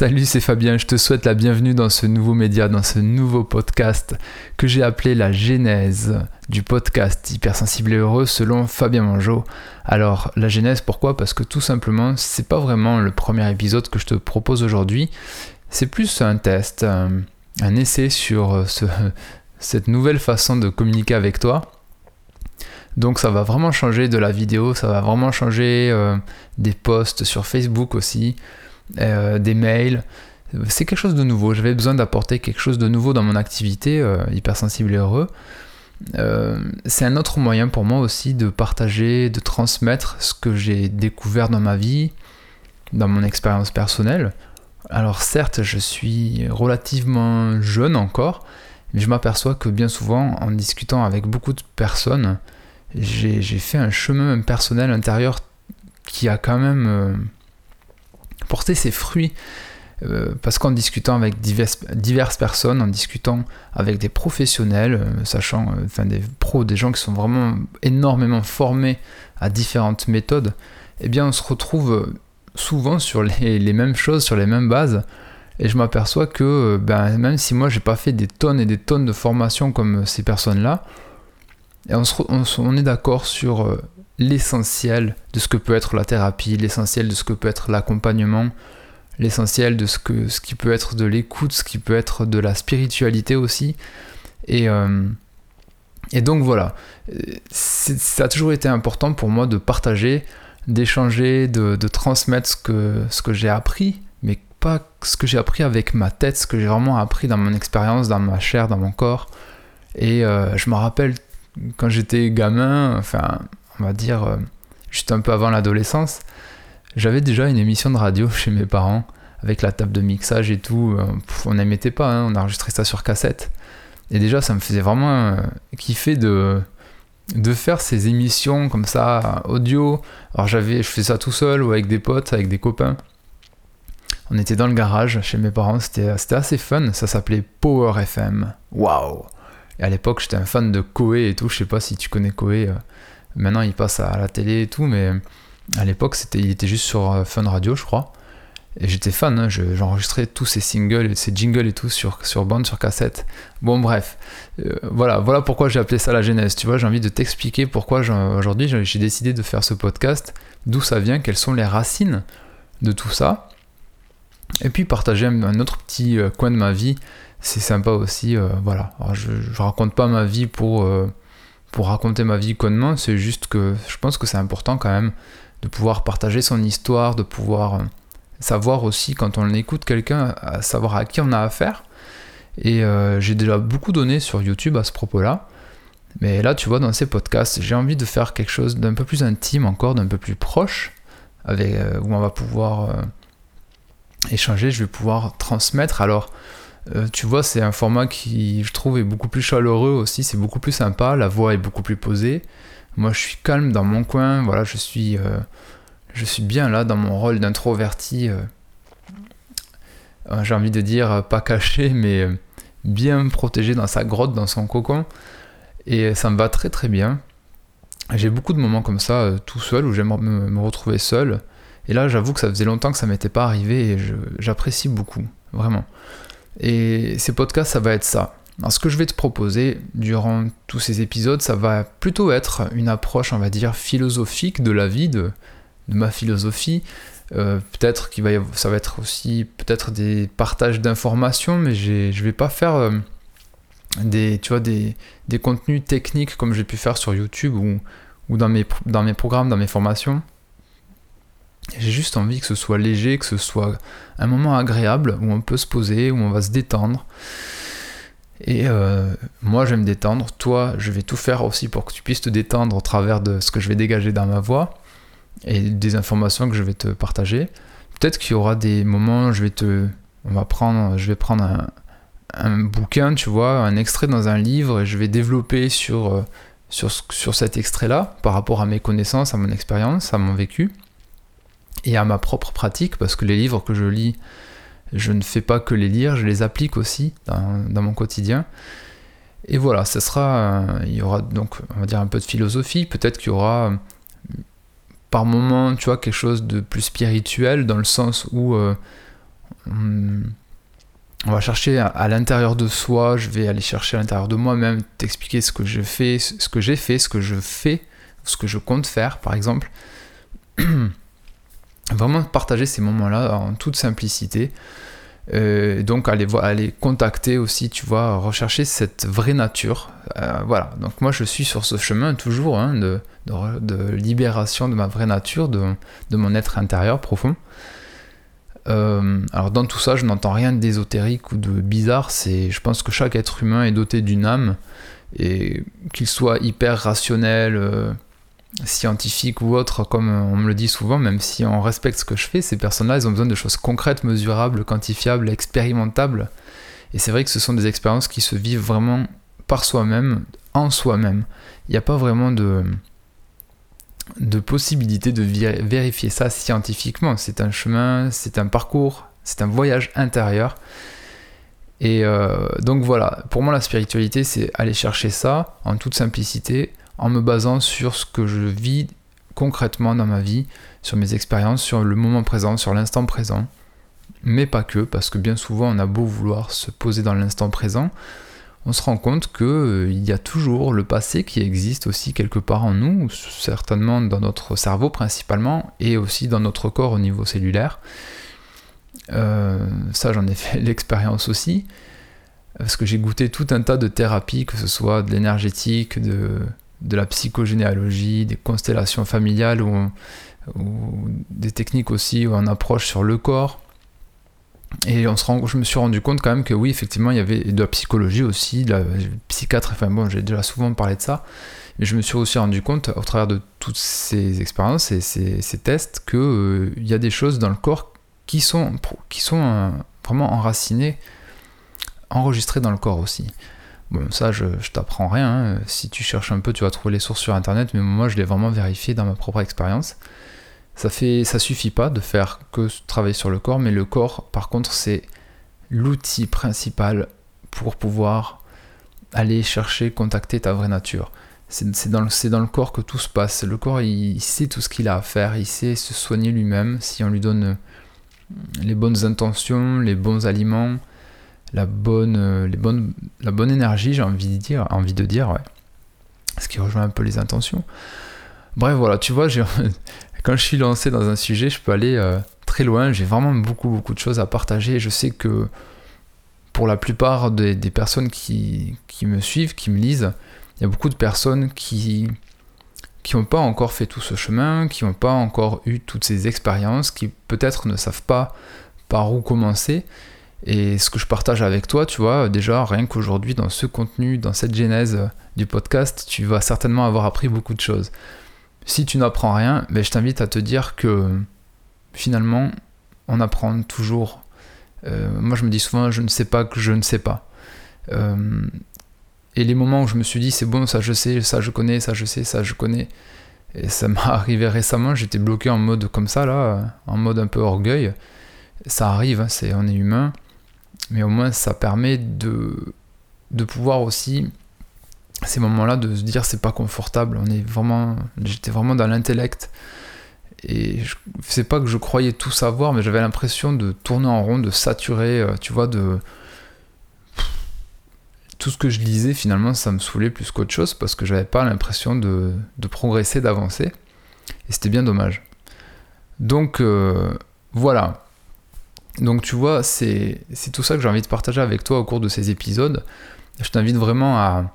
Salut, c'est Fabien, je te souhaite la bienvenue dans ce nouveau média, dans ce nouveau podcast que j'ai appelé la genèse du podcast Hypersensible et heureux selon Fabien Mangeau. Alors, la genèse, pourquoi? Parce que tout simplement, c'est pas vraiment le premier épisode que je te propose aujourd'hui, c'est plus un test, un, essai sur cette nouvelle façon de communiquer avec toi. Donc ça va vraiment changer de la vidéo, ça va vraiment changer euh, des posts sur Facebook aussi. Euh, des mails. C'est quelque chose de nouveau. J'avais besoin d'apporter quelque chose de nouveau dans mon activité, euh, hypersensible et heureux. Euh, c'est un autre moyen pour moi aussi de partager, de transmettre ce que j'ai découvert dans ma vie, dans mon expérience personnelle. Alors certes, je suis relativement jeune encore, mais je m'aperçois que bien souvent, en discutant avec beaucoup de personnes, j'ai fait un chemin personnel intérieur qui a quand même porter ses fruits. Euh, parce qu'en discutant avec diverses, personnes, en discutant avec des professionnels, euh, sachant, euh, enfin des pros, des gens qui sont vraiment énormément formés à différentes méthodes, eh bien on se retrouve souvent sur les, mêmes choses, sur les mêmes bases. Et je m'aperçois que ben, même si moi j'ai pas fait des tonnes et des tonnes de formations comme ces personnes-là, on, on, on, est d'accord sur l'essentiel de ce que peut être la thérapie, l'essentiel de ce que peut être l'accompagnement, l'essentiel de ce, que, ce qui peut être de l'écoute, ce qui peut être de la spiritualité aussi. Et, euh, et donc voilà, ça a toujours été important pour moi de partager, d'échanger, de, transmettre ce que, ce que j'ai appris, mais pas ce que j'ai appris avec ma tête, ce que j'ai vraiment appris dans mon expérience, dans ma chair, dans mon corps. Et euh, je me rappelle quand j'étais gamin, enfin on va dire, euh, juste un peu avant l'adolescence, j'avais déjà une émission de radio chez mes parents, avec la table de mixage et tout. Euh, on n'émettait pas, hein, on enregistrait ça sur cassette. Et déjà, ça me faisait vraiment euh, kiffer de, de faire ces émissions comme ça, audio. Alors j'avais, je faisais ça tout seul ou avec des potes, avec des copains. On était dans le garage chez mes parents, c'était assez fun, ça s'appelait Power FM. Waouh Et à l'époque, j'étais un fan de Koé et tout, je sais pas si tu connais Koé. Maintenant, il passe à la télé et tout, mais à l'époque, c'était, il était juste sur euh, Fun Radio, je crois. Et j'étais fan, hein, j'enregistrais tous ces singles, ces jingles et tout sur, sur bande, sur cassette. Bon, bref, euh, voilà, voilà pourquoi j'ai appelé ça la genèse. Tu vois, j'ai envie de t'expliquer pourquoi aujourd'hui j'ai décidé de faire ce podcast, d'où ça vient, quelles sont les racines de tout ça. Et puis partager un, autre petit euh, coin de ma vie, c'est sympa aussi. voilà, je raconte pas ma vie pour pour raconter ma vie connement, c'est juste que je pense que c'est important quand même de pouvoir partager son histoire, de pouvoir euh, savoir aussi quand on écoute quelqu'un, savoir à qui on a affaire. Et euh, j'ai déjà beaucoup donné sur YouTube à ce propos-là. Mais là, tu vois, dans ces podcasts, j'ai envie de faire quelque chose d'un peu plus intime encore, d'un peu plus proche, avec, euh, où on va pouvoir échanger, je vais pouvoir transmettre. Alors, euh, tu vois, c'est un format qui, je trouve, est beaucoup plus chaleureux aussi, c'est beaucoup plus sympa, la voix est beaucoup plus posée. Moi, je suis calme dans mon coin, voilà, je suis, euh, je suis bien là dans mon rôle d'introverti. Euh, j'ai envie de dire pas caché, mais bien protégé dans sa grotte, dans son cocon. Et ça me va très très bien. J'ai beaucoup de moments comme ça, tout seul, où j'aime me, retrouver seul. Et là, j'avoue que ça faisait longtemps que ça m'était pas arrivé et j'apprécie beaucoup, vraiment. Et ces podcasts, ça va être ça. Alors, ce que je vais te proposer durant tous ces épisodes, ça va plutôt être une approche, on va dire, philosophique de la vie, de, ma philosophie. Euh, peut-être qu'il va ça va être aussi peut-être des partages d'informations, mais je vais pas faire euh, des, tu vois, des, des, contenus techniques comme j'ai pu faire sur YouTube ou, ou dans, mes, dans mes programmes, dans mes formations. J'ai juste envie que ce soit léger, que ce soit un moment agréable où on peut se poser, où on va se détendre. Et euh, moi, je vais me détendre. Toi, je vais tout faire aussi pour que tu puisses te détendre au travers de ce que je vais dégager dans ma voix et des informations que je vais te partager. Peut-être qu'il y aura des moments, je vais te, on va prendre, je vais prendre un, un, bouquin, tu vois, un extrait dans un livre et je vais développer sur, euh, sur, sur cet extrait-là par rapport à mes connaissances, à mon expérience, à mon vécu et à ma propre pratique, parce que les livres que je lis, je ne fais pas que les lire, je les applique aussi dans, mon quotidien. Et voilà, ce sera, il y aura donc, on va dire, un peu de philosophie, peut-être qu'il y aura par moment, tu vois, quelque chose de plus spirituel, dans le sens où euh, on va chercher à, l'intérieur de soi, je vais aller chercher à l'intérieur de moi-même, t'expliquer ce que je fais, ce que j'ai fait, ce que je fais, ce que je compte faire, par exemple. Vraiment partager ces moments-là en toute simplicité. Euh, donc aller, aller contacter aussi, tu vois, rechercher cette vraie nature. Euh, voilà, donc moi je suis sur ce chemin toujours hein, de, libération de ma vraie nature, de, de mon être intérieur profond. Euh, alors dans tout ça, je n'entends rien d'ésotérique ou de bizarre. C'est, je pense que chaque être humain est doté d'une âme et qu'il soit hyper rationnel, euh, scientifique ou autre, comme on me le dit souvent, même si on respecte ce que je fais, ces personnes-là, elles ont besoin de choses concrètes, mesurables, quantifiables, expérimentables. Et c'est vrai que ce sont des expériences qui se vivent vraiment par soi-même, en soi-même. Il n'y a pas vraiment de de possibilité de vérifier ça scientifiquement. C'est un chemin, c'est un parcours, c'est un voyage intérieur. Et euh, donc voilà, pour moi la spiritualité, c'est aller chercher ça en toute simplicité, en me basant sur ce que je vis concrètement dans ma vie, sur mes expériences, sur le moment présent, sur l'instant présent. Mais pas que, parce que bien souvent on a beau vouloir se poser dans l'instant présent, on se rend compte qu'il euh, y a toujours le passé qui existe aussi quelque part en nous, certainement dans notre cerveau principalement, et aussi dans notre corps au niveau cellulaire. Euh, ça, j'en ai fait l'expérience aussi, parce que j'ai goûté tout un tas de thérapies, que ce soit de l'énergétique, de, la psychogénéalogie, des constellations familiales, ou, des techniques aussi où on approche sur le corps. Et on je me suis rendu compte quand même que oui, effectivement, il y avait de la psychologie aussi, de la psychiatre, enfin bon, j'ai déjà souvent parlé de ça, mais je me suis aussi rendu compte, au travers de toutes ces expériences et ces, tests, qu'il euh, y a des choses dans le corps qui sont, qui sont euh, vraiment enracinées, enregistrées dans le corps aussi. Bon, ça, je, je t'apprends rien, hein. si tu cherches un peu, tu vas trouver les sources sur Internet, mais moi, je l'ai vraiment vérifié dans ma propre expérience. Ça fait, ça suffit pas de faire que travailler sur le corps, mais le corps, par contre, c'est l'outil principal pour pouvoir aller chercher, contacter ta vraie nature. C'est dans, dans, le corps que tout se passe. Le corps, il, sait tout ce qu'il a à faire, il sait se soigner lui-même si on lui donne les bonnes intentions, les bons aliments, la bonne, les bonnes, la bonne énergie, j'ai envie de dire, envie de dire, ouais. Ce qui rejoint un peu les intentions. Bref, voilà, tu vois, quand je suis lancé dans un sujet, je peux aller euh, très loin. J'ai vraiment beaucoup, beaucoup de choses à partager. Je sais que pour la plupart des, personnes qui, me suivent, qui me lisent, il y a beaucoup de personnes qui qui n'ont pas encore fait tout ce chemin, qui n'ont pas encore eu toutes ces expériences, qui peut-être ne savent pas par où commencer. Et ce que je partage avec toi, tu vois, déjà, rien qu'aujourd'hui, dans ce contenu, dans cette genèse du podcast, tu vas certainement avoir appris beaucoup de choses si tu n'apprends rien, ben, je t'invite à te dire que finalement, on apprend toujours. Euh, moi, je me dis souvent, je ne sais pas que je ne sais pas. Euh, et les moments où je me suis dit, c'est bon, ça je sais, ça je connais, ça je sais, ça je connais. Et ça m'est arrivé récemment, j'étais bloqué en mode comme ça, là, en mode un peu orgueil. Ça arrive, hein, c'est, on est humain. Mais au moins, ça permet de, de pouvoir aussi ces moments-là de se dire c'est pas confortable. On est vraiment, j'étais vraiment dans l'intellect et je sais pas que je croyais tout savoir, mais j'avais l'impression de tourner en rond, de saturer, euh, tu vois, de tout ce que je lisais finalement ça me saoulait plus qu'autre chose parce que j'avais pas l'impression de, progresser, d'avancer et c'était bien dommage. Donc euh, voilà. Donc tu vois, c'est tout ça que j'ai envie de partager avec toi au cours de ces épisodes. Je t'invite vraiment à,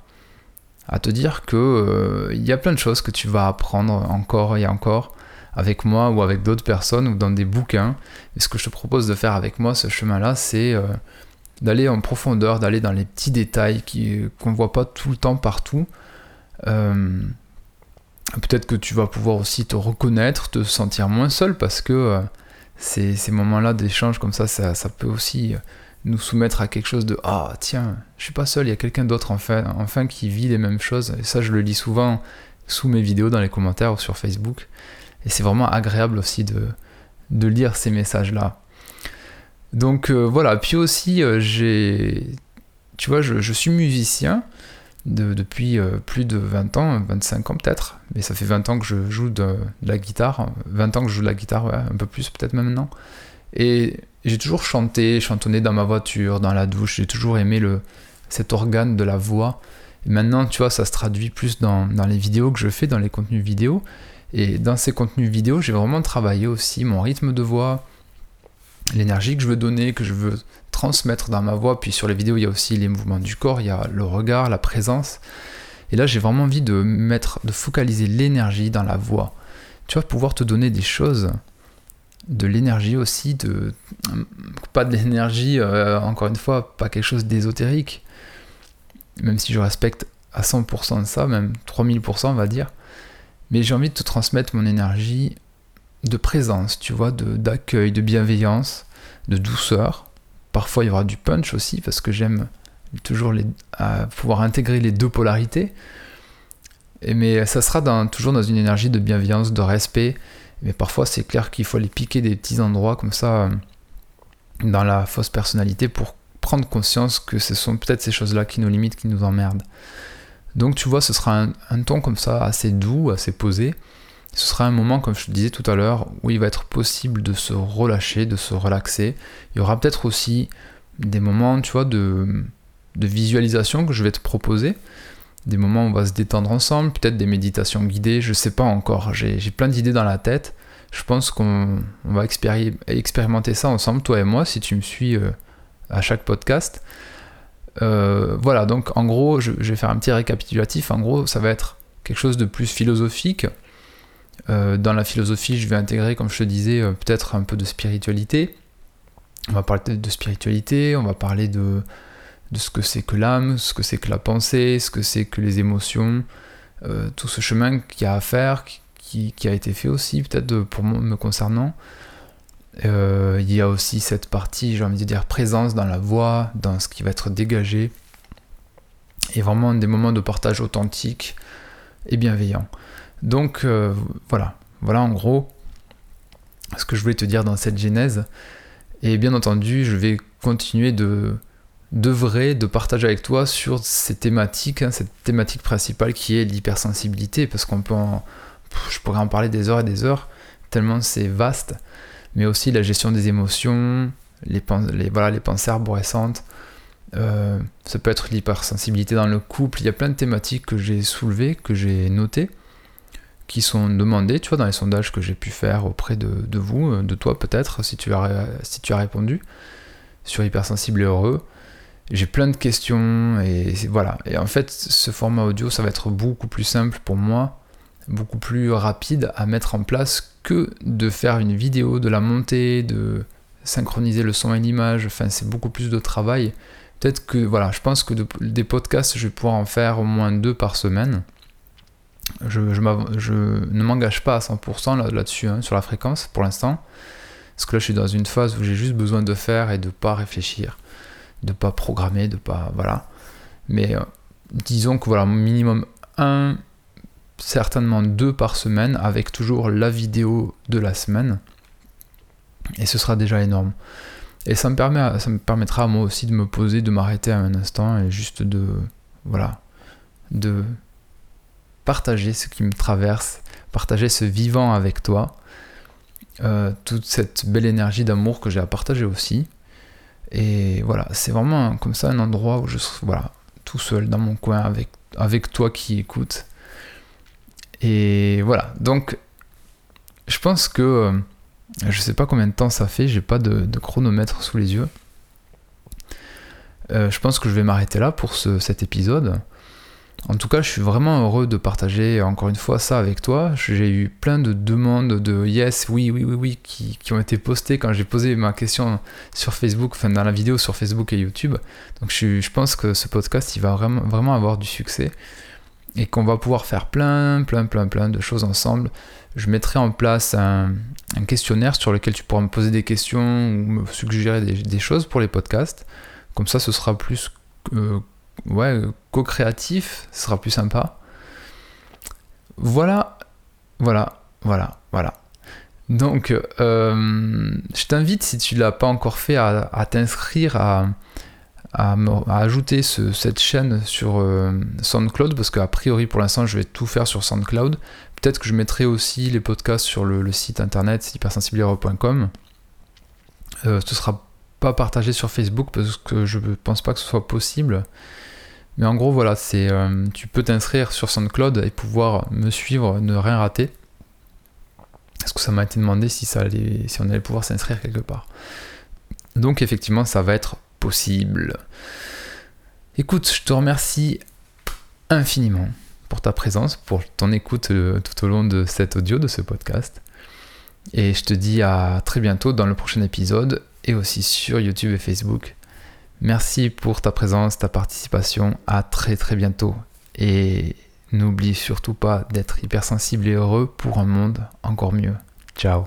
à te dire que euh, il y a plein de choses que tu vas apprendre encore et encore avec moi ou avec d'autres personnes ou dans des bouquins. Et ce que je te propose de faire avec moi, ce chemin-là, c'est euh, d'aller en profondeur, d'aller dans les petits détails qu'on ne voit pas tout le temps partout. Euh, peut-être que tu vas pouvoir aussi te reconnaître, te sentir moins seul parce que ces, ces moments-là d'échange comme ça, ça, peut aussi nous soumettre à quelque chose de ah tiens je suis pas seul il y a quelqu'un d'autre enfin enfin qui vit les mêmes choses. Et ça je le lis souvent sous mes vidéos dans les commentaires ou sur Facebook. Et c'est vraiment agréable aussi de, de lire ces messages là donc euh, voilà. Puis aussi euh, j'ai tu vois je, suis musicien depuis euh, plus de 20 ans 25 ans peut-être mais ça fait 20 ans que je joue de, la guitare 20 ans que je joue de la guitare un peu plus peut-être maintenant Et j'ai toujours chanté, chantonné dans ma voiture, dans la douche. J'ai toujours aimé le, cet organe de la voix. Et maintenant, tu vois, ça se traduit plus dans, dans les vidéos que je fais, dans les contenus vidéo. Et dans ces contenus vidéo, j'ai vraiment travaillé aussi mon rythme de voix, l'énergie que je veux donner, que je veux transmettre dans ma voix. Puis sur les vidéos, il y a aussi les mouvements du corps, il y a le regard, la présence. Et là, j'ai vraiment envie de mettre, de focaliser l'énergie dans la voix. Tu vas pouvoir te donner des choses, de l'énergie aussi, de pas de l'énergie, euh, encore une fois, pas quelque chose d'ésotérique, même si je respecte à 100% de ça, même 3000% on va dire. Mais j'ai envie de te transmettre mon énergie de présence, tu vois, d'accueil, de, bienveillance, de douceur. Parfois il y aura du punch aussi parce que j'aime toujours les, pouvoir intégrer les deux polarités. Mais ça sera toujours dans une énergie de bienveillance, de respect. Mais parfois c'est clair qu'il faut aller piquer des petits endroits comme ça euh, dans la fausse personnalité pour prendre conscience que ce sont peut-être ces choses-là qui nous limitent, qui nous emmerdent. Donc tu vois, ce sera un, ton comme ça assez doux, assez posé. Ce sera un moment, comme je te disais tout à l'heure, où il va être possible de se relâcher, de se relaxer. Il y aura peut-être aussi des moments, de, visualisation que je vais te proposer. Des moments où on va se détendre ensemble, peut-être des méditations guidées, je sais pas encore. J'ai plein d'idées dans la tête. Je pense qu'on va expérimenter ça ensemble, toi et moi, si tu me suis euh, à chaque podcast. Euh, voilà, donc en gros, je, vais faire un petit récapitulatif. En gros, ça va être quelque chose de plus philosophique. Euh, dans la philosophie, je vais intégrer, comme je te disais, euh, peut-être un peu de spiritualité. On va parler de spiritualité, on va parler de, de ce que c'est que l'âme, ce que c'est que la pensée, ce que c'est que les émotions, tout ce chemin qu'il y a à faire, qui, qui a été fait aussi, peut-être pour moi, me concernant. Euh, il y a aussi cette partie, j'ai envie de dire, présence dans la voix, dans ce qui va être dégagé. Et vraiment des moments de partage authentique et bienveillant. Donc euh, voilà, voilà en gros ce que je voulais te dire dans cette genèse. Et bien entendu, je vais continuer de d'œuvrer, de partager avec toi sur ces thématiques, hein, cette thématique principale qui est l'hypersensibilité, parce qu'on peut en, je pourrais en parler des heures et des heures, tellement c'est vaste mais aussi la gestion des émotions, les, les, pensées arborescentes. Euh, ça peut être l'hypersensibilité dans le couple. Il y a plein de thématiques que j'ai soulevées, que j'ai notées, qui sont demandées, tu vois, dans les sondages que j'ai pu faire auprès de, de vous, euh, de toi peut-être, si, tu as, si tu as répondu sur hypersensible et heureux. J'ai plein de questions et voilà. Et en fait, ce format audio, ça va être beaucoup plus simple pour moi beaucoup plus rapide à mettre en place que de faire une vidéo, de la monter, de synchroniser le son et l'image. Enfin, c'est beaucoup plus de travail. Peut-être que, voilà, je pense que des podcasts, je vais pouvoir en faire au moins deux par semaine. Je, ne m'engage pas à 100% là-dessus, hein, sur la fréquence, pour l'instant. Parce que là, je suis dans une phase où j'ai juste besoin de faire et de pas réfléchir, de pas programmer, de pas. Voilà. Mais euh, disons que, voilà, minimum un certainement deux par semaine avec toujours la vidéo de la semaine. Et ce sera déjà énorme. Et ça me, permet, ça me permettra à moi aussi de me poser, de m'arrêter à un instant et juste de. Voilà. De partager ce qui me traverse, partager ce vivant avec toi. Euh, toute cette belle énergie d'amour que j'ai à partager aussi. Et voilà, c'est vraiment comme ça un endroit où je suis voilà, tout seul dans mon coin avec, toi qui écoutes et voilà, donc je pense que euh, je sais pas combien de temps ça fait, j'ai pas de, chronomètre sous les yeux. Euh, je pense que je vais m'arrêter là pour cet épisode. En tout cas, je suis vraiment heureux de partager encore une fois ça avec toi. J'ai eu plein de demandes de yes, oui, oui, oui, oui, qui, ont été postées quand j'ai posé ma question sur Facebook, enfin dans la vidéo sur Facebook et YouTube. Donc je, pense que ce podcast, il va vraiment, vraiment avoir du succès et qu'on va pouvoir faire plein, plein, plein, plein de choses ensemble. Je mettrai en place un, questionnaire sur lequel tu pourras me poser des questions ou me suggérer des, choses pour les podcasts. Comme ça, ce sera plus euh, ouais, co-créatif, ce sera plus sympa. Voilà, voilà, voilà, voilà. Donc, euh, je t'invite, si tu ne l'as pas encore fait, à t'inscrire à, à, ajouter cette chaîne sur euh, SoundCloud parce qu'a priori pour l'instant je vais tout faire sur SoundCloud. Peut-être que je mettrai aussi les podcasts sur le, site internet hypersensiblero.com ce sera pas partagé sur Facebook parce que je ne pense pas que ce soit possible. Mais en gros, voilà, c'est tu peux t'inscrire sur SoundCloud et pouvoir me suivre, ne rien rater. Parce que ça m'a été demandé si, ça allait, si on allait pouvoir s'inscrire quelque part. Donc effectivement, ça va être possible. Écoute, je te remercie infiniment pour ta présence, pour ton écoute euh, tout au long de cet audio, de ce podcast. Et je te dis à très bientôt dans le prochain épisode et aussi sur YouTube et Facebook. Merci pour ta présence, ta participation. À très très bientôt. Et n'oublie surtout pas d'être hypersensible et heureux pour un monde encore mieux. Ciao